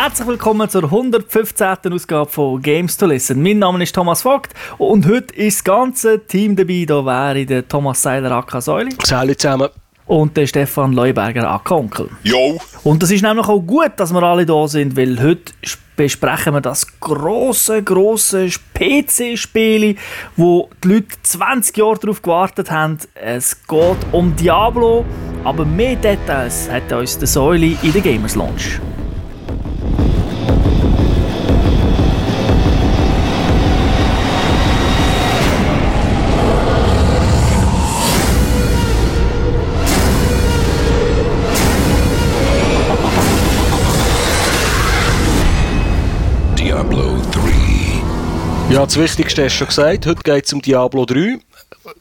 Herzlich willkommen zur 115. Ausgabe von Games to Listen. Mein Name ist Thomas Vogt und heute ist das ganze Team dabei. Da wäre der Thomas Seiler AK Säuli. Salut zusammen. Und der Stefan Leuberger AK Onkel. Jo. Und das ist nämlich auch gut, dass wir alle da sind, weil heute besprechen wir das große, große PC-Spiel, wo die Leute 20 Jahre darauf gewartet haben. Es geht um Diablo, aber mehr Details hat uns der Säule in der Gamers Launch. Ja, das Wichtigste du schon gesagt. Heute geht es um Diablo 3.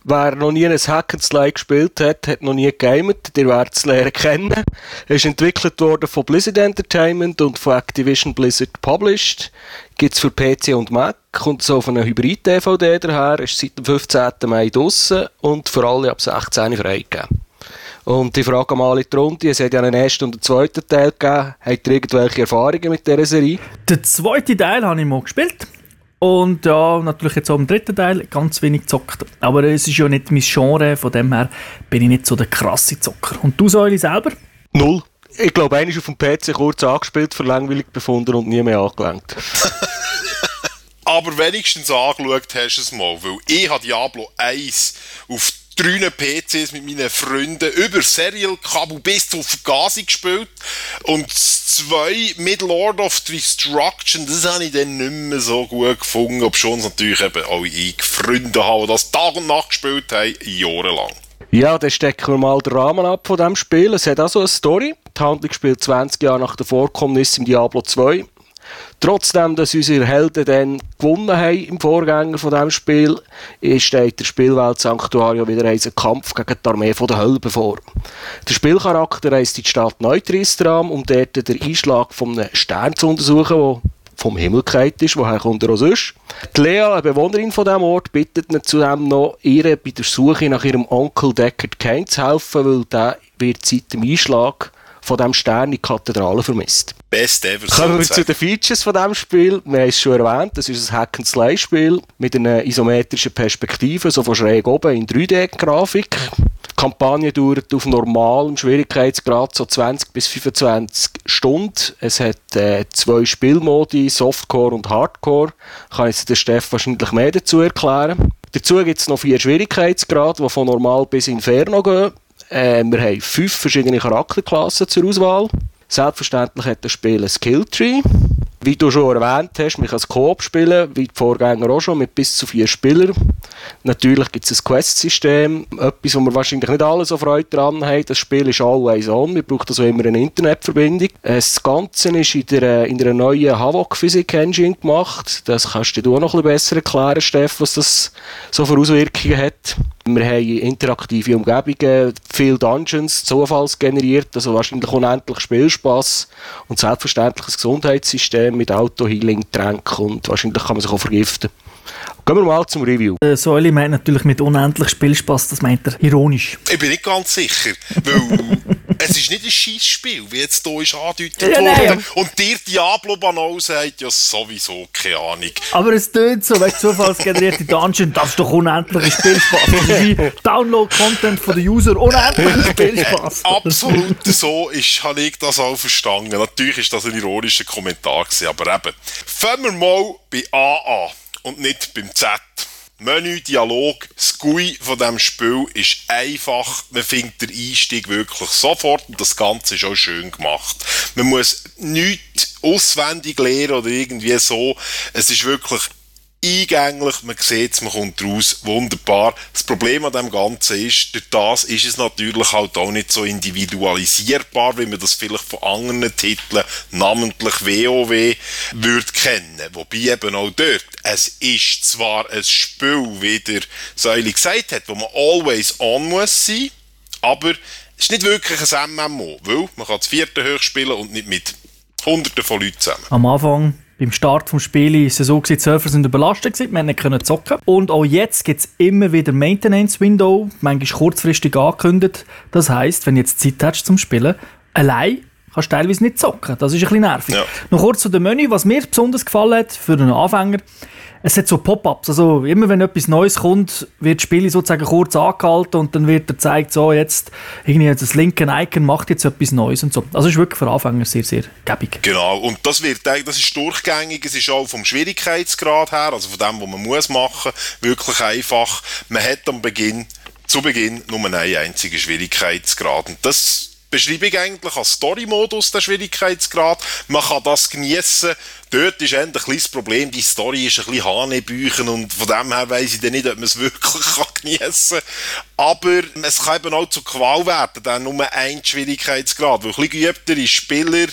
Wer noch nie ein Hack and Slide gespielt hat, hat noch nie gegamet. Ihr werdet es lernen kennen. Es ist entwickelt worden von Blizzard Entertainment und von Activision Blizzard published. Gibt es für PC und Mac. Kommt so auf einer Hybrid-DVD daher. Ist seit dem 15. Mai draussen und für alle ab 16 freigegeben. Und ich frage mal in die Runde, es hat ja einen ersten und einen zweiten Teil gegeben. Habt ihr irgendwelche Erfahrungen mit dieser Serie? Den zweiten Teil habe ich mal gespielt. Und ja, natürlich jetzt auch im dritten Teil ganz wenig gezockt. Aber es ist ja nicht mein Genre, von dem her bin ich nicht so der krasse Zocker. Und du, Säuli, selber? Null. Ich glaube, einer ist auf dem PC kurz angespielt, für langweilig befunden und nie mehr angelenkt. Aber wenigstens angeschaut hast du es mal, weil ich habe Diablo 1 auf drei PCs mit meinen Freunden über Serial-Kabel bis zur Vergasung gespielt. Und zwei mit Lord of Destruction, das habe ich dann nicht mehr so gut gefunden, ob schon natürlich eben auch ich Freunde habe, die das Tag und Nacht gespielt haben, jahrelang. Ja, dann stecken wir mal den Rahmen ab von diesem Spiel. Es hat also eine Story. Die Handlung spielt 20 Jahre nach der Vorkommnis im Diablo 2. Trotzdem, dass unsere Helden dann gewonnen haben im Vorgänger von diesem Spiel, steht der Spielwelt Sanctuario wieder einen Kampf gegen die Armee der Hölle bevor. Der Spielcharakter reist in die Stadt Neutristram, um dort den Einschlag von einem Stern zu untersuchen, der vom Himmel gefallen ist, woher kommt er auch. Die Lea, eine Bewohnerin von diesem Ort, bittet ihn zudem noch, ihr bei der Suche nach ihrem Onkel Deckard Kane zu helfen, weil der wird seit dem Einschlag von diesem Stern in die Kathedrale vermisst. Best ever. Kommen wir zu den Features von diesem Spiel. Wir haben es schon erwähnt, das ist ein Hack-and-Slay-Spiel mit einer isometrischen Perspektive, so von schräg oben in 3D-Grafik. Die Kampagne dauert auf normalem Schwierigkeitsgrad so 20 bis 25 Stunden. Es hat äh, zwei Spielmodi, Softcore und Hardcore. Kann jetzt der Steff wahrscheinlich mehr dazu erklären. Dazu gibt es noch vier Schwierigkeitsgrade, die von normal bis Inferno gehen. Äh, wir haben fünf verschiedene Charakterklassen zur Auswahl. Selbstverständlich hat das Spiel ein Skilltree. Wie du schon erwähnt hast, man kann es Coop spielen, wie die Vorgänger auch schon, mit bis zu vier Spielern. Natürlich gibt es ein Quest-System, etwas, wo wir wahrscheinlich nicht alle so Freude dran haben. Das Spiel ist always on, wir brauchen also immer eine Internetverbindung. Das Ganze ist in der, in der neuen Havok Physik Engine gemacht. Das kannst du auch noch ein bisschen besser erklären, Steff, was das so für Auswirkungen hat. Wir haben interaktive Umgebungen, viele Dungeons, zufallsgeneriert, also wahrscheinlich unendlich Spielspaß und selbstverständlich ein Gesundheitssystem mit Auto-Healing, Tränken und wahrscheinlich kann man sich auch vergiften. Gehen wir mal zum Review. Äh, Säule meint natürlich mit unendlich Spielspaß, das meint er ironisch. Ich bin nicht ganz sicher, weil es ist nicht ein scheiß Spiel, wie jetzt hier ist angedeutet Ja, worden. nein. Und dir Diablo Banal sagt ja sowieso keine Ahnung. Aber es tönt so, wenn zufallsgenerierte Dungeon, das ist doch unendlicher Spielspaß. Das ist wie Download-Content von den User, unendlicher Spielspaß. Absolut so ist, habe ich das auch verstanden. Natürlich ist das ein ironischer Kommentar gewesen, aber eben. Fangen wir mal bei A an und nicht beim Z. Menü, Dialog, das GUI von diesem Spiel ist einfach. Man findet den Einstieg wirklich sofort und das Ganze ist auch schön gemacht. Man muss nichts auswendig lernen oder irgendwie so. Es ist wirklich eingänglich, man sieht es, man kommt raus, wunderbar. Das Problem an dem Ganzen ist, durch das ist es natürlich halt auch nicht so individualisierbar, wie man das vielleicht von anderen Titeln, namentlich WoW, würde kennen. Wobei eben auch dort, es ist zwar ein Spiel, wie der Säuli gesagt hat, wo man always on muss sein, aber es ist nicht wirklich ein MMO, weil man kann das vierte hoch spielen und nicht mit hunderten von Leuten zusammen. Am Anfang, beim Start des Spiels, ist es so, gewesen, die Server sind überlastet, gewesen, wir nicht können zocken. Und auch jetzt gibt es immer wieder Maintenance-Window, manchmal kurzfristig angekündigt. Das heisst, wenn du jetzt Zeit hast zum Spielen, allein kannst du teilweise nicht zocken. Das ist ein bisschen nervig. Ja. Noch kurz zu dem Menü, was mir besonders gefallen hat für einen Anfänger. Es hat so Pop-ups, also immer wenn etwas Neues kommt, wird das Spiel sozusagen kurz angehalten und dann wird er gezeigt, so jetzt irgendwie das linke Icon macht jetzt etwas Neues und so. Also ist wirklich für Anfänger sehr, sehr gäbig. Genau, und das wird, das ist durchgängig, es ist auch vom Schwierigkeitsgrad her, also von dem, was man muss machen, wirklich einfach. Man hat am Beginn, zu Beginn nur einen einzigen Schwierigkeitsgrad und das beschreibe ich eigentlich als Story-Modus, der Schwierigkeitsgrad. Man kann das genießen. Dort ist ein kleines Problem, die Story ist ein bisschen Hanebüchen und von dem her weiss ich dann nicht, ob man es wirklich kann geniessen kann. Aber es kann eben auch zu Qual werden, dann nur ein Schwierigkeitsgrad, weil ein bisschen geübtere Spieler,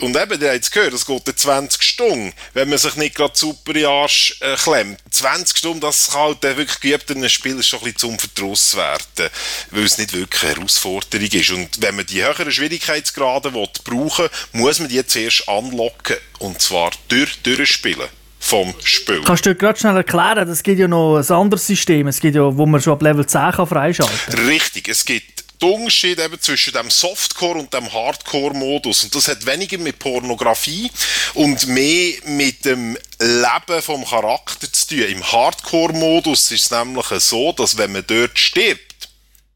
und eben, der hat es gehört, es geht 20 Stunden, wenn man sich nicht gerade super in Arsch äh, klemmt. 20 Stunden, das kann halt der wirklich geübten Spieler schon ein bisschen zum Verdruss werden, weil es nicht wirklich eine Herausforderung ist. Und wenn man die höheren Schwierigkeitsgrade will, brauchen muss man die zuerst anlocken, und zwar durch, durchspielen vom Spiel. Kannst du dir gerade schnell erklären, es gibt ja noch ein anderes System, es gibt ja, wo man schon ab Level 10 kann freischalten kann. Richtig, es gibt den Unterschied eben zwischen dem Softcore und dem Hardcore-Modus. Und das hat weniger mit Pornografie und mehr mit dem Leben vom Charakter zu tun. Im Hardcore-Modus ist es nämlich so, dass wenn man dort stirbt,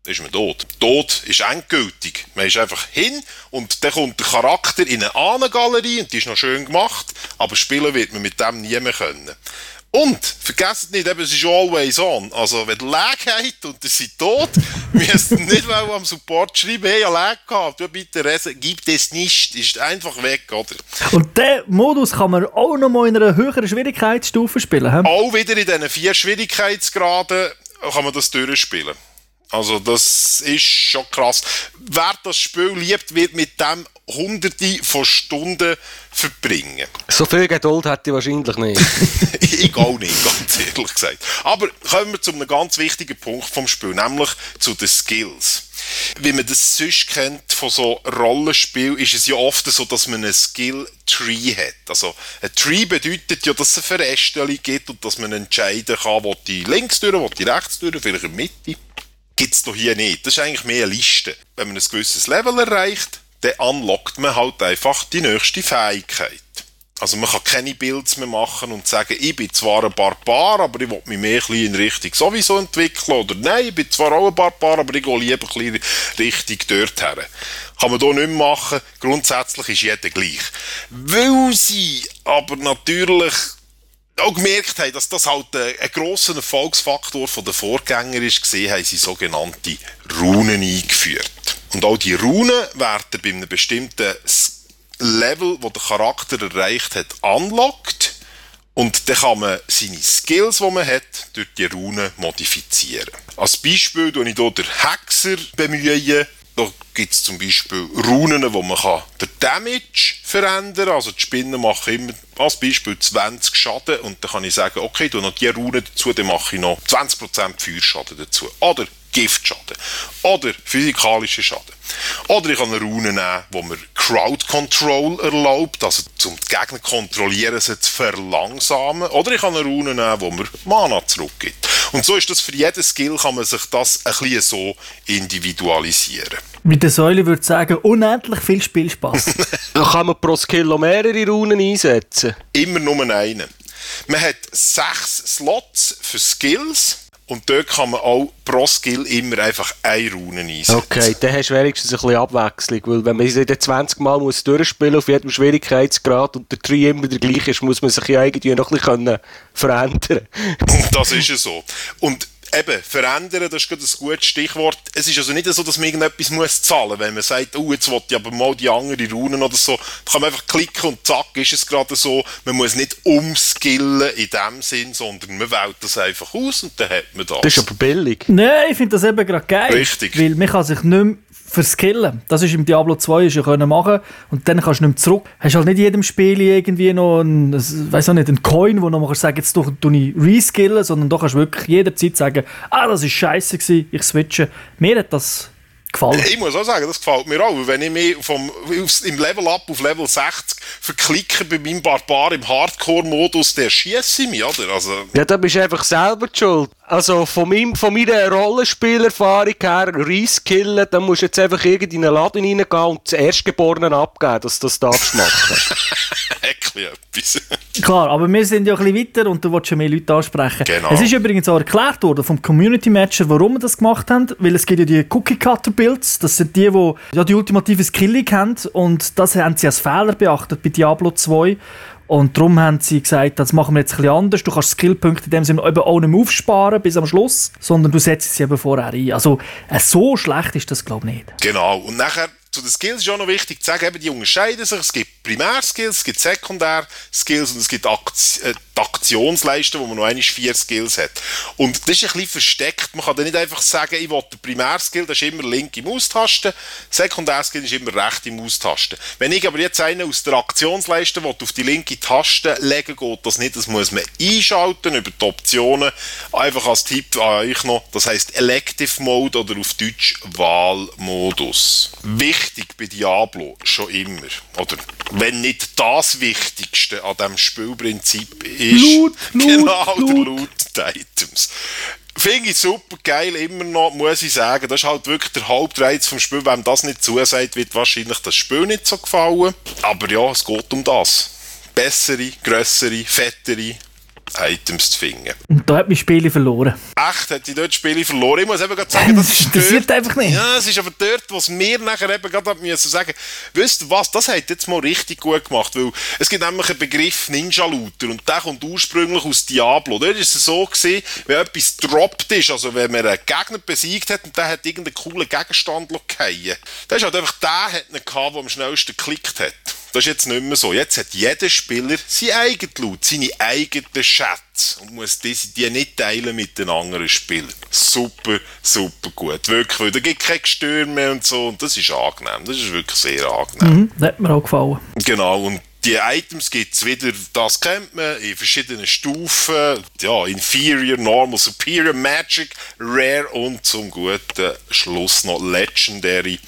ist man tot. Tod ist endgültig. Man ist einfach hin und dann kommt der Charakter in eine Ahnengalerie und die ist noch schön gemacht, aber spielen wird man mit dem nie mehr können. Und, vergesst nicht, eben, es ist always on. Also, wenn ihr Lag habt und ihr seid tot, müsst ihr nicht mal am Support schreiben, hey, ich Lag gehabt, du bitte Resen, gibt es nicht, ist einfach weg, oder? Und diesen Modus kann man auch noch mal in einer höheren Schwierigkeitsstufe spielen, he? Auch wieder in diesen vier Schwierigkeitsgraden kann man das durchspielen. Also das ist schon krass. Wer das Spiel liebt, wird mit dem hunderte von Stunden verbringen. So viel Geduld hätte ich wahrscheinlich nicht. ich auch nicht, ganz ehrlich gesagt. Aber kommen wir zu einem ganz wichtigen Punkt vom Spiel, nämlich zu den Skills. Wie man das sonst kennt von so Rollenspielen, ist es ja oft so, dass man einen Skill-Tree hat. Also ein Tree bedeutet ja, dass es eine Verästelung gibt und dass man entscheiden kann, wo die links durch, wo die rechts durch, vielleicht in der Mitte gibt es doch hier nicht. Das ist eigentlich mehr eine Liste. Wenn man ein gewisses Level erreicht, dann unlockt man halt einfach die nächste Fähigkeit. Also man kann keine Builds mehr machen und sagen, ich bin zwar ein Barbar, aber ich will mich mehr in Richtung sowieso entwickeln. Oder nein, ich bin zwar auch ein Barbar, aber ich gehe lieber ein Richtung dort her. Kann man hier nicht mehr machen. Grundsätzlich ist jeder gleich. Weil sie aber natürlich auch gemerkt haben, dass das halt ein, ein grosser Erfolgsfaktor von den Vorgängern ist, haben sie sogenannte Runen eingeführt. Und auch die Runen werden bei einem bestimmten Level, wo der Charakter erreicht hat, unlocked. Und dann kann man seine Skills, die man hat, durch die Runen modifizieren. Als Beispiel tue ich hier den Hexer bemühen. Da gibt es zum Beispiel Runen, wo man kann den Damage verändern kann. Also die Spinnen machen immer als Beispiel 20 Schaden und dann kann ich sagen, okay, tue noch die Runen dazu, dann mache ich noch 20% Feuerschaden dazu. Oder Giftschaden. Oder physikalischen Schaden. Oder ich kann eine Rune nehmen, wo mir Crowd Control erlaubt, also zum Gegner kontrollieren, sie zu verlangsamen. Oder ich kann eine Rune nehmen, wo mir Mana zurückgibt. Und so ist das für jeden Skill, kann man sich das ein bisschen so individualisieren. Mit der Säule würde ich sagen, unendlich viel Spielspaß. da kann man pro Skill noch mehrere Runen einsetzen. Immer nur einen. Man hat sechs Slots für Skills. Und dort kann man auch pro Skill immer einfach eine Rune einsetzen. Okay, dann hast du wenigstens ein bisschen Abwechslung. Weil wenn man sie 20 Mal muss durchspielen auf jedem Schwierigkeitsgrad und der Tree immer der gleiche ist, muss man sich ja irgendwie noch ein bisschen verändern Das ist ja so. Und eben, verändern, das ist gerade ein gutes Stichwort. Es ist also nicht so, dass man irgendetwas muss zahlen muss. Wenn man sagt, oh, jetzt will ich aber mal die andere Runen oder so, dann kann man einfach klicken und zack, ist es gerade so. Man muss nicht umskillen in dem Sinn, sondern man wählt das einfach aus und dann hat man das. Das ist aber billig. Nein, ich finde das eben gerade geil. Richtig. Weil man kann sich nicht mehr verskillen. Das ist im Diablo 2 ist ja können machen und dann kannst du nicht mehr zurück. Hast halt nicht in jedem Spiel irgendwie noch einen, auch nicht, einen Coin, wo du noch sagen, jetzt tue ich reskillen, sondern du kannst wirklich jederzeit sagen, ah, das ist scheiße ich switche. Mir hat das gefallen. Ich muss auch sagen, das gefällt mir auch. Wenn ich mich vom, im Level Up auf Level 60 verklicken bei meinem Barbar im Hardcore-Modus, der schießt mich, oder? Also, ja, da bist du einfach selber die schuld. Also von, meinem, von meiner Rollenspielerfahrung her, Reiskillen, da musst du jetzt einfach in einen Laden reingehen und das Erstgeborenen abgeben, dass du das darfst machen. Etwas. Klar, aber wir sind ja ein bisschen weiter und du willst ja mehr Leute ansprechen. Genau. Es ist übrigens auch erklärt worden vom Community Manager, warum wir das gemacht haben, weil es gibt ja die Cookie Cutter Builds, das sind die, die ja die ultimative Skilling haben und das haben sie als Fehler beachtet bei Diablo 2 und darum haben sie gesagt, das machen wir jetzt ein bisschen anders. Du kannst Skillpunkte in dem Sinne eben auch nicht mehr aufsparen bis am Schluss, sondern du setzt sie eben vorher ein. Also äh, so schlecht ist das glaube ich nicht. Genau. Und nachher zu den Skills ist auch noch wichtig zu sagen, eben, die unterscheiden sich. Es gibt Primärskills, es gibt Sekundärskills und es gibt Akt äh, die wo man noch einmal vier Skills hat. Und das ist ein bisschen versteckt. Man kann dann nicht einfach sagen, ich will den Primärskill, das ist immer linke Maustaste, Sekundärskill ist immer rechte Maustaste. Wenn ich aber jetzt einen aus der Aktionsleiste will, auf die linke Taste legen geht das nicht. Das muss man einschalten über die Optionen. Einfach als Tipp an euch noch, das heißt Elective Mode oder auf Deutsch Wahlmodus. Wichtig bei Diablo schon immer, oder wenn nicht das Wichtigste an diesem Spielprinzip ist, Loot, genau Loot. der Loot der Items. Finde ich super geil, immer noch, muss ich sagen. Das ist halt wirklich der Hauptreiz vom Spiel. Wenn das nicht zusagt, wird wahrscheinlich das Spiel nicht so gefallen. Aber ja, es geht um das. Bessere, grössere, fettere Items zu finden. Und da hat mein Spiel verloren. Echt, hat die dort Spiele verloren. Ich muss eben gerade sagen, das Das ist interessiert dort, einfach nicht. Ja, es ist aber dort, was mir nachher eben gerade müssen sagen, wisst ihr was, das hat jetzt mal richtig gut gemacht, weil es gibt nämlich einen Begriff Ninja-Looter und der kommt ursprünglich aus Diablo. Dort ist es so gewesen, wenn etwas droppt ist, also wenn man einen Gegner besiegt hat und der hat irgendeinen coolen Gegenstand gefallen, dann ist halt einfach der, hat einen gehabt, der am schnellsten geklickt hat. Das ist jetzt nicht mehr so. Jetzt hat jeder Spieler sein eigenes Loot, seine eigenen Schätze und muss diese, die nicht teilen mit den anderen Spielern. Super, super gut. Wirklich, da gibt es keine mehr und so und das ist angenehm. Das ist wirklich sehr angenehm. Mhm, das hat mir auch gefallen. Genau, und die Items gibt es wieder, das kennt man, in verschiedenen Stufen. Ja, Inferior, Normal, Superior, Magic, Rare und zum guten Schluss noch Legendary.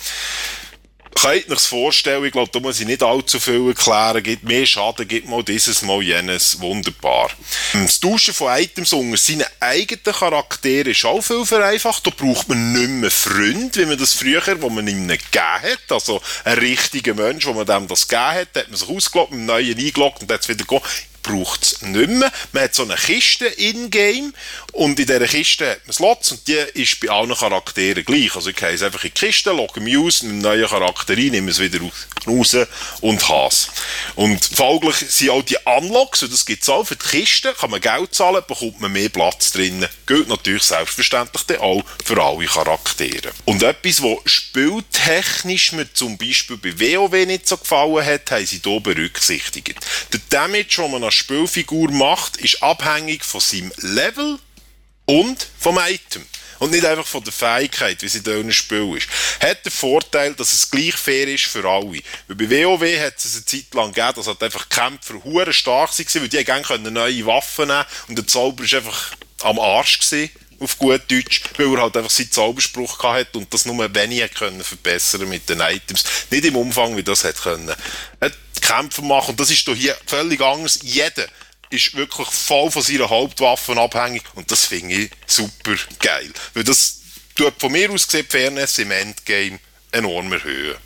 Könnt euch vorstellen, ich glaube, da muss ich nicht allzu viel erklären. Gibt mehr Schaden, gibt mal dieses, mal jenes. Wunderbar. Das Tauschen von Items unter seinen eigenen Charakteren ist auch viel vereinfacht. Da braucht man nicht mehr Freunde, wie man das früher, wo man ihm gegeben hat. Also ein richtiger Mensch, wo man dem das gegeben hat, hat man sich ausgeloggt, mit dem Neuen eingeloggt und jetzt wieder gehen braucht es nicht mehr. Man hat so eine Kiste in-game und in dieser Kiste hat man Slots und die ist bei allen Charakteren gleich. Also ich jetzt einfach in die Kiste, logge mich aus, nehme einen neuen Charakter rein, nehme es wieder raus und has. Und folglich sind auch die Unlocks, und das gibt es auch für die Kiste, kann man Geld zahlen, bekommt man mehr Platz drinnen. Gilt natürlich selbstverständlich dann auch für alle Charaktere. Und etwas, was spieltechnisch mir zum Beispiel bei WoW nicht so gefallen hat, haben sie hier berücksichtigt. Der Damage, den man als Spielfigur macht, ist abhängig von seinem Level und vom Item. Und nicht einfach von der Fähigkeit, wie sie in einem Spiel ist. Hat den Vorteil, dass es gleich fair ist für alle. Weil bei WoW hat es eine Zeit lang gegeben, dass halt einfach Kämpfer hure stark waren, weil die gerne neue Waffen nehmen und der Zauber ist einfach am Arsch gewesen, auf gut Deutsch, weil er halt einfach seinen Zauberspruch gehabt hat und das nur wenig können verbessern mit den Items. Nicht im Umfang, wie das hat können. Er Kämpfer machen und das ist doch hier völlig anders. Jeder ist wirklich voll von seiner Hauptwaffe abhängig und das finde ich super geil. Weil das tut von mir aus gesehen Fairness im Endgame enorm erhöhen.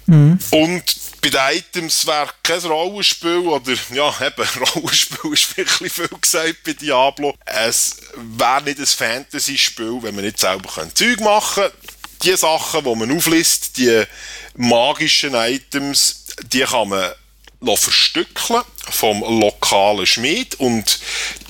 Und bei den Items wäre kein Rollenspiel oder, ja, eben, Rollenspiel ist wirklich viel gesagt bei Diablo. Es wäre nicht ein Fantasy-Spiel, wenn man nicht selber Zeug machen kann. Die Sachen, die man auflistet, die magischen Items, die kann man lassen verstückeln vom lokalen Schmied und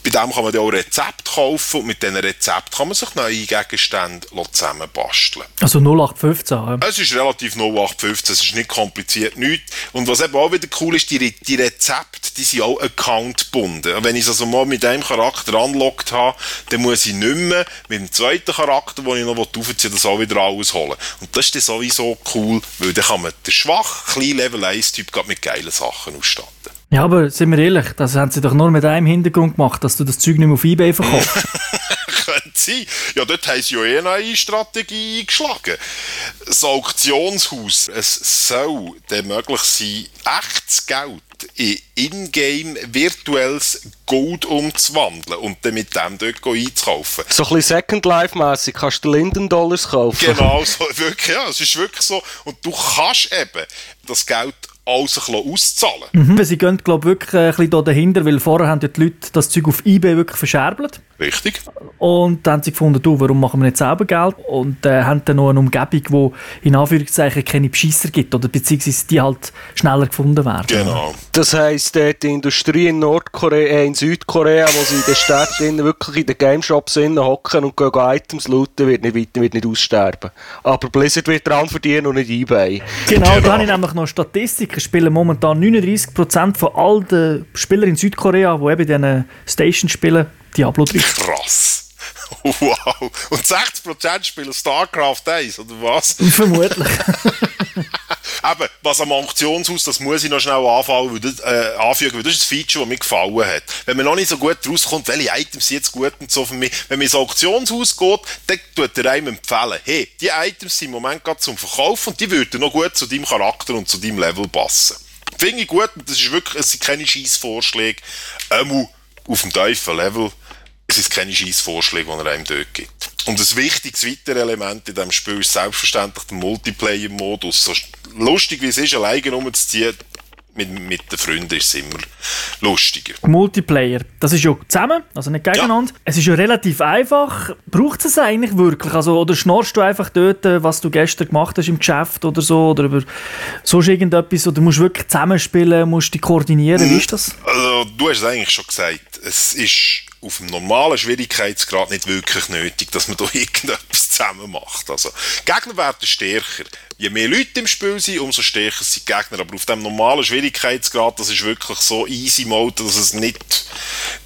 bei dem kann man dann auch Rezepte kaufen und mit diesen Rezepten kann man sich neue Gegenstände zusammenbasteln. Also 0815. ja. Es ist relativ 0815, es ist nicht kompliziert, nichts. Und was eben auch wieder cool ist, die, die Rezepte, die sind auch accountgebunden. Und Wenn ich es also mal mit einem Charakter anlockt habe, dann muss ich nicht mehr mit dem zweiten Charakter, den ich noch aufziehen das auch wieder alles holen. Und das ist dann sowieso cool, weil dann kann man den schwach, kleinen Level 1-Typ gerade mit geilen Sachen ausstatten. Ja, aber sind wir ehrlich, das haben sie doch nur mit einem Hintergrund gemacht, dass du das Zeug nicht mehr auf Ebay verkaufst. Könnte sein. Ja, dort haben sie ja eh eine Strategie eingeschlagen. Das Auktionshaus, es soll dann möglich sein, echtes Geld in Ingame virtuelles Gold umzuwandeln und dann mit dem dort einzukaufen. So ein bisschen Second Life-mässig kannst du Linden Dollars kaufen. Genau, so, wirklich, ja, es ist wirklich so. Und du kannst eben das Geld alles ein bisschen auszahlen. Mhm. Sie gehen, glaube ich, wirklich ein bisschen da dahinter, weil vorher haben ja die Leute das Zeug auf Ebay wirklich verscherbelt. Richtig. Und dann haben sie gefunden, du, warum machen wir nicht selber Geld? Und äh, haben dann noch eine Umgebung, wo in Anführungszeichen keine Beschisser gibt oder beziehungsweise die halt schneller gefunden werden. Genau. Das heisst, äh, die Industrie in Nordkorea, äh, in Südkorea, wo sie in den Städten wirklich in den Gameshops hocken und gehen Items looten, wird nicht weiter, wird nicht aussterben. Aber Blizzard wird dran verdienen und nicht eBay. Genau, genau. da habe ich nämlich noch Statistiken. Spielen momentan 39% von all den Spielern in Südkorea, die eben diese Station spielen, Diablo 3. Krass. Wow. Und 60% spielen StarCraft 1, oder was? Vermutlich. Eben, was am Auktionshaus, das muss ich noch schnell anfangen, weil das, äh, anfügen, weil das ist ein Feature, das mir gefallen hat. Wenn man noch nicht so gut rauskommt, welche Items sind jetzt gut und so für mich, wenn man ins Auktionshaus geht, dann tut er einem empfehlen, hey, die Items sind im Moment gerade zum Verkauf und die würden noch gut zu deinem Charakter und zu deinem Level passen. Finde ich gut, und das ist wirklich, es sind keine Scheißvorschläge, ähm, auf dem tiefen Level, es sind keine Scheißvorschläge, die er einem dort gibt. Und ein wichtiges weitere Element in diesem Spiel ist selbstverständlich der Multiplayer-Modus. So lustig wie es ist, alleine rumzuziehen, mit, mit den Freunden ist es immer lustiger. Multiplayer, das ist ja zusammen, also nicht gegeneinander. Ja. Es ist ja relativ einfach. Braucht es eigentlich wirklich? Also, oder schnorst du einfach dort, was du gestern gemacht hast im Geschäft oder so? Oder über sonst irgendetwas? Oder musst du wirklich zusammenspielen, musst dich koordinieren? Wie ist das? Also, du hast es eigentlich schon gesagt. Es ist auf dem normalen Schwierigkeitsgrad nicht wirklich nötig, dass man da irgendetwas zusammen macht. Also, Gegner werden stärker. Je mehr Leute im Spiel sind, umso stärker sind die Gegner. Aber auf dem normalen Schwierigkeitsgrad, das ist wirklich so easy Mode, dass es nicht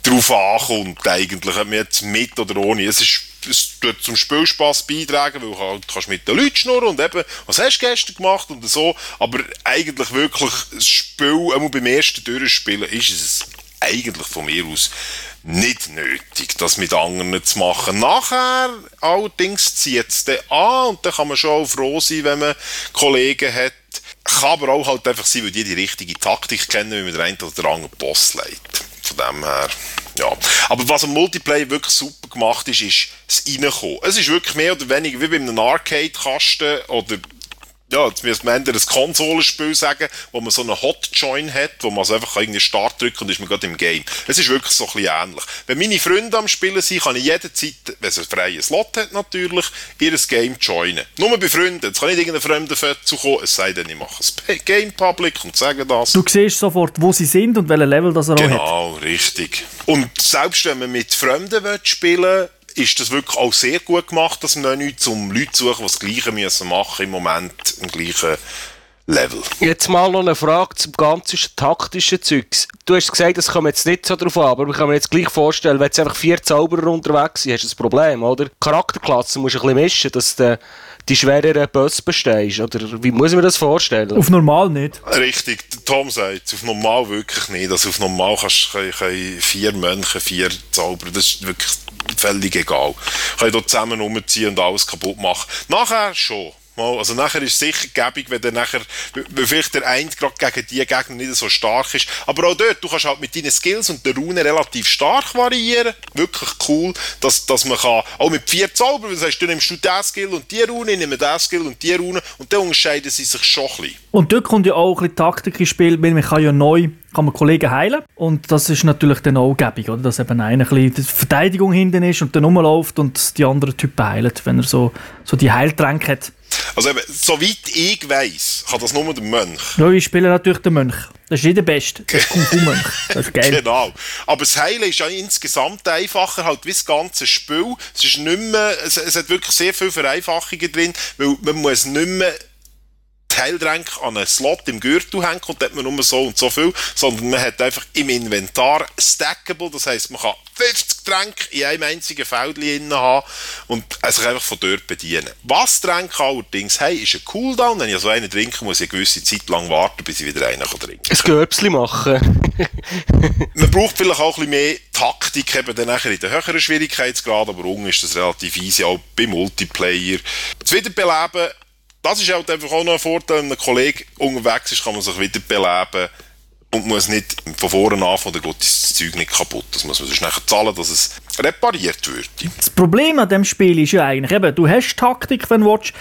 drauf ankommt, eigentlich, ob man jetzt mit oder ohne. Es ist es tut zum Spielspaß beitragen, weil du halt kannst mit den Leuten schnurren und eben, was hast du gestern gemacht und so, aber eigentlich wirklich das Spiel, einmal beim ersten Durchspielen, ist es eigentlich von mir aus nicht nötig, das mit anderen zu machen. Nachher allerdings zieht es dann an und dann kann man schon froh sein, wenn man Kollegen hat. Kann aber auch halt einfach sein, weil die die richtige Taktik kennen, wie man den einen oder anderen Boss leitet. Von dem her, ja. Aber was am Multiplayer wirklich super gemacht ist, ist das Reinkommen. Es ist wirklich mehr oder weniger wie bei einem Arcade-Kasten oder ja, jetzt müsste man ein Konsolenspiel sagen, wo man so einen Hot-Join hat, wo man also einfach irgendwie Start drückt und ist man gerade im Game. Es ist wirklich so ein bisschen ähnlich. Wenn meine Freunde am Spielen sind, kann ich jederzeit, wenn es einen freien Slot hat natürlich, ihr Game joinen. Nur bei Freunden. Jetzt kann nicht irgendein fremder zu kommen, es sei denn, ich mache ein Game Public und sage das. Du siehst sofort, wo sie sind und welches Level das er genau, hat. Genau, richtig. Und selbst wenn man mit Fremden spielen will, ist das wirklich auch sehr gut gemacht, das Menü, um Leute zu suchen, die das Gleiche müssen machen im Moment im gleichen Level. Jetzt mal noch eine Frage zum ganzen taktischen Zeugs. Du hast gesagt, das kommt jetzt nicht so drauf an, aber ich kann mir jetzt gleich vorstellen, wenn jetzt einfach vier Zauberer unterwegs sind, hast du ein Problem, oder? Charakterklassen musst du ein bisschen mischen, dass du die schwereren Bösse bestehst, oder wie muss ich mir das vorstellen? Auf normal nicht. Richtig, Tom sagt, auf normal wirklich nicht. Also auf normal kannst du vier Mönche, vier Zauberer, das ist wirklich völlig egal. Können hier zusammen umziehen und alles kaputt machen. Nachher schon. Also nachher ist es sicher gäbig, wenn der nachher, weil vielleicht der eine gerade gegen die Gegner nicht so stark ist. Aber auch dort, du kannst halt mit deinen Skills und der Rune relativ stark variieren. Wirklich cool, dass, dass man kann, auch mit vier Zauber, das heißt, du nimmst du diesen Skill und die Rune, ich nehme diesen Skill und die Rune und dann unterscheiden sie sich schon ein bisschen. Und dort kommt ja auch ein bisschen Taktik ins Spiel, weil man kann ja neu kann man Kollegen heilen und das ist natürlich dann auch gäbig, oder? dass eben einer ein bisschen Verteidigung hinten ist und dann rumläuft und die anderen Typen heilt, wenn er so, so die Heiltränke hat. Also eben, soweit ich weiss, kann das nur der Mönch. Ja, ich spiele natürlich den Mönch. Das ist nicht der Beste. Das ist Kung Fu Mönch. Das ist geil. genau. Aber das Heilen ist ja insgesamt einfacher, halt wie das ganze Spiel. Es ist nicht mehr, es, es hat wirklich sehr viele Vereinfachungen drin, weil man muss nicht mehr Teiltränke an einen Slot im Gürtel hängen und dann hat man nur so und so viel, sondern man hat einfach im Inventar stackable, das heisst, man kann 50 Tränke in einem einzigen Feld haben und sich einfach von dort bedienen. Was Tränke allerdings haben, ist ein Cooldown. Wenn ich so einen trinke, muss ich eine gewisse Zeit lang warten, bis ich wieder einen trinken kann. Ein Göpsli machen. man braucht vielleicht auch ein bisschen mehr Taktik eben dann nachher in den höheren Schwierigkeitsgrad, aber unten ist das relativ easy, auch beim Multiplayer. Das Wiederbeleben das ist halt einfach auch noch ein Vorteil, wenn ein Kollege unterwegs ist, kann man sich wieder beleben und muss nicht von vorne an von der Gott ist das Zeug nicht kaputt. Das muss man sonst nachher zahlen, dass es repariert wird. Das Problem an dem Spiel ist ja eigentlich, eben, du hast Taktik, wenn du willst.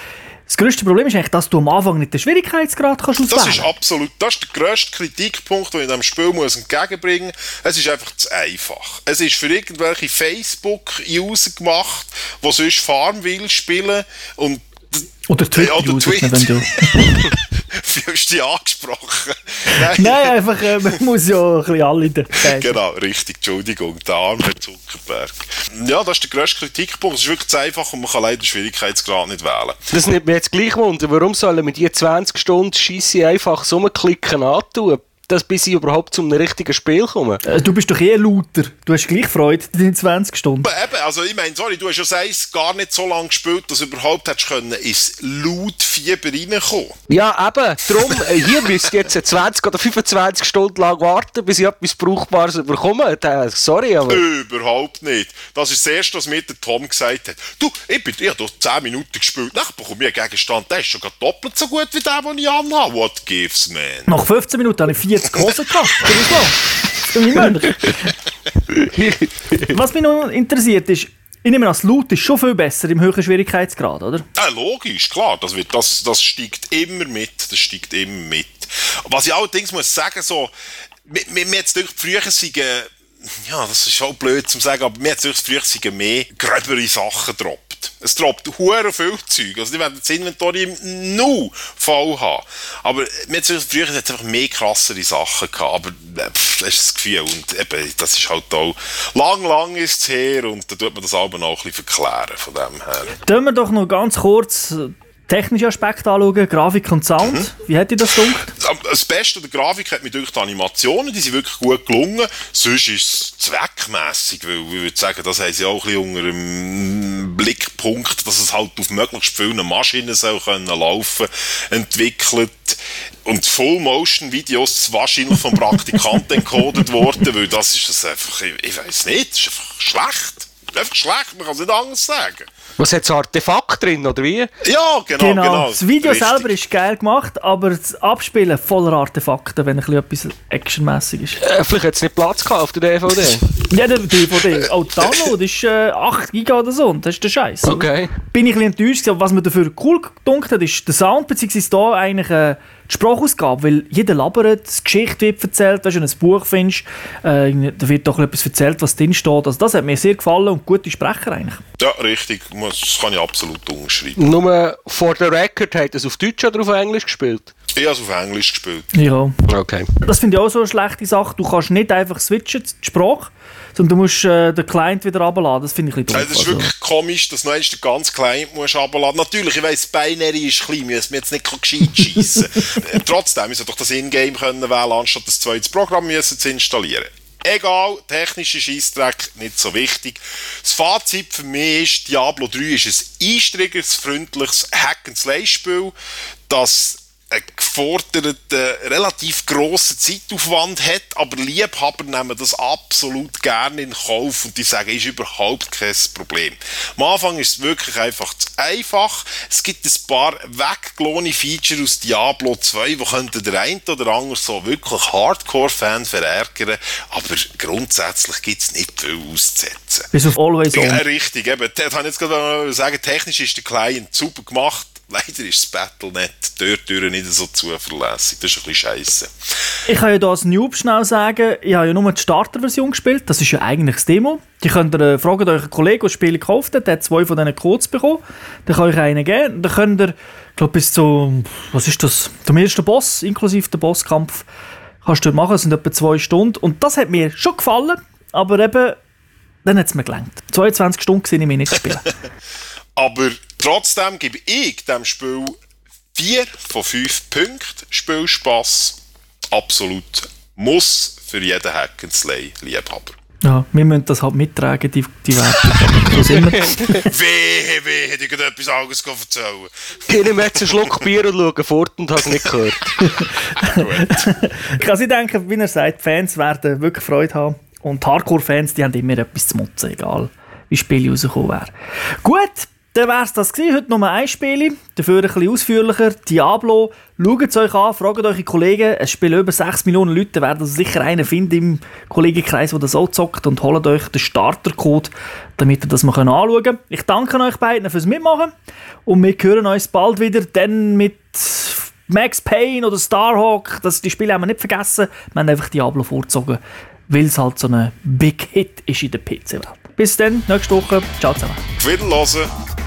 Das grösste Problem ist eigentlich, dass du am Anfang nicht den Schwierigkeitsgrad kannst auswählen Das ist absolut, das ist der grösste Kritikpunkt, den ich diesem Spiel muss entgegenbringen muss. Es ist einfach zu einfach. Es ist für irgendwelche Facebook-User gemacht, die sonst Farmville spielen und oder Twitter, ja, wenn du... Wie hast du dich angesprochen? Nein, Nein einfach, äh, man muss ja ein bisschen alle sagen. Genau, richtig, Entschuldigung, der arme Zuckerberg. Ja, das ist der grösste Kritikpunkt. Es ist wirklich zu einfach und man kann leider den Schwierigkeitsgrad nicht wählen. Das nimmt mir jetzt gleich wunder, warum sollen wir die 20 Stunden Scheisse einfach so klicken antun? Dass bis ich überhaupt zum richtigen Spiel komme. Äh, du bist doch eh lauter. Du hast gleich Freude in den 20 Stunden. Eben, also ich meine, sorry, du hast ja selbst gar nicht so lange gespielt, dass du überhaupt hättest können ins Lautfieber reinkommen. Ja, eben. Darum, äh, hier müsst ihr jetzt 20 oder 25 Stunden lang warten, bis ich etwas Brauchbares bekomme. Äh, sorry, aber... Überhaupt nicht. Das ist das Erste, was mir der Tom gesagt hat. Du, ich, bin, ich habe 10 Minuten gespielt, dann bekomme ich einen Gegenstand, der ist schon doppelt so gut wie der, den ich anhabe. What gives, man? Nach 15 Minuten habe ich 40 Hosen gehabt. Was mich noch interessiert ist, ich nehme an, das Loot ist schon viel besser im höheren Schwierigkeitsgrad, oder? Ja, logisch, klar. Das, wird, das, das steigt immer mit. Das steigt immer mit. Was ich allerdings muss sagen, so, mir, mir jetzt durch früher sind, ja, das ist schon blöd zu sagen, aber mir hat früher sind mehr gröbere Sachen drauf. Es droppt hure viel Zeug. Also die werden das Inventory im Nu voll haben. Aber mir hat früher hat einfach mehr krassere Sachen gehabt. Aber äh, pff, das ist das Gefühl. Und eben, das ist halt auch lang, lang ist es her und da tut man das aber noch ein bisschen verklären von dem her. Tun wir doch noch ganz kurz technische Aspekte anschauen, Grafik und Sound. Mhm. Wie hat dir das gedacht? Das Beste der Grafik hat mir durch die Animationen, die sind wirklich gut gelungen. Sonst ist es zweckmässig, weil ich würde sagen, das haben sie auch ein bisschen unter dem Blickpunkt, dass es halt auf möglichst vielen Maschinen soll können laufen entwickelt. Und Full-Motion-Videos wahrscheinlich vom Praktikanten encoded worden, weil das ist das einfach, ich, ich weiß nicht, das ist einfach schlecht. Einfach schlecht, man kann es nicht anders sagen. Was hat so Artefakt drin, oder wie? Ja, genau, genau. genau. Das Video Richtig. selber ist geil gemacht, aber das Abspielen voller Artefakte, wenn ein etwas actionmäßig ist. Äh, vielleicht hat es nicht Platz gehabt auf der DVD. ja, der DVD. Auch die Download ist äh, 8 GB oder so, und das ist der Scheiß. Okay. Bin ich ein bisschen enttäuscht, aber was mir dafür cool gedunkt hat, ist der Sound, beziehungsweise da eigentlich äh, die Sprachausgabe, weil jeder labert, die Geschichte wird erzählt, wenn du ein Buch findest, äh, da wird doch etwas erzählt, was drin steht. Also das hat mir sehr gefallen und gute Sprecher eigentlich. Ja, richtig, das kann ich absolut umschreiben. Nur vor der Record hat es auf Deutsch oder auf Englisch gespielt? Ich habe es auf Englisch gespielt. Ja. Okay. Das finde ich auch so eine schlechte Sache. Du kannst nicht einfach switchen, die Sprache sondern du musst äh, den Client wieder runterladen. Das finde ich ein bisschen doof. Das ist wirklich also. komisch, dass du den ganzen Client musst runterladen Natürlich, ich weiss, Binary ist klein, wir müssen jetzt nicht gescheit schiessen. Äh, trotzdem müssen wir doch das Ingame können wählen, anstatt das zweite Programm müssen zu installieren. Egal, technische Scheissdreck, nicht so wichtig. Das Fazit für mich ist, Diablo 3 ist ein einsteigersfreundliches Hack-and-Slay-Spiel, das einen geforderten, relativ grossen Zeitaufwand hat, aber Liebhaber nehmen das absolut gerne in Kauf und die sagen, ist überhaupt kein Problem. Am Anfang ist es wirklich einfach zu einfach. Es gibt ein paar weggelohene Features aus Diablo 2, die könnten der eine oder andere so wirklich Hardcore-Fan verärgern, aber grundsätzlich gibt es nicht viel auszusetzen. Bis auf Always On. Ja, richtig, eben. Das habe ich jetzt gerade sagen, technisch ist der Client super gemacht, leider ist das Battlenet dort nicht so zuverlässig. Das ist ein bisschen scheiße. Ich kann ja hier als Noob schnell sagen, ich habe ja nur die Starter-Version gespielt. Das ist ja eigentlich das Demo. Die könnt ihr, äh, fragen euren Kollegen, der das Spiel gekauft hat, der hat zwei von diesen Codes bekommen. Dann kann ich einen geben. Dann könnt ihr, ich glaube, bis zu, was ist das, zum ersten Boss, inklusive der Bosskampf, kannst du machen. Das sind etwa zwei Stunden. Und das hat mir schon gefallen, aber eben, dann hat es mir gelangt. 22 Stunden sind ich mir nicht spielen. aber Trotzdem gebe ich dem Spiel 4 von 5 Punkten Spielspaß. Absolut muss für jeden Hack'n'Slay-Liebhaber. Ja, wir müssen das halt mittragen, die, die Werte. wehe, wehe, hätte ich etwas anderes erzählen Ich nehme jetzt einen Schluck Bier und schaue fort und habe es nicht gehört. also ich denke, wie er sagt, Fans werden wirklich Freude haben. Und Hardcore-Fans, die haben immer etwas zu motzen, egal wie das Spiel rausgekommen wäre. Gut, dann wäre es das gewesen. Heute nur ein Spiel, dafür ein bisschen ausführlicher. Diablo, schaut es euch an, fragt eure Kollegen. Es spielen über 6 Millionen Leute, werden also sicher einen finden im Kollegenkreis, der das auch zockt und holt euch den Startercode, damit ihr das mal anschauen könnt. Ich danke euch beiden fürs Mitmachen und wir hören uns bald wieder, dann mit Max Payne oder Starhawk, das, die Spiele haben wir nicht vergessen. Wir haben einfach Diablo vorgezogen, weil es halt so ein Big Hit ist in der PC-Welt. Bis dann, nächste Woche. Ciao zusammen. Wiederhören.